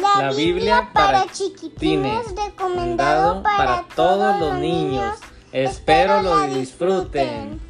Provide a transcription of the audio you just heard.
La Biblia para chiquitines, recomendado para todos los niños. Espero lo disfruten.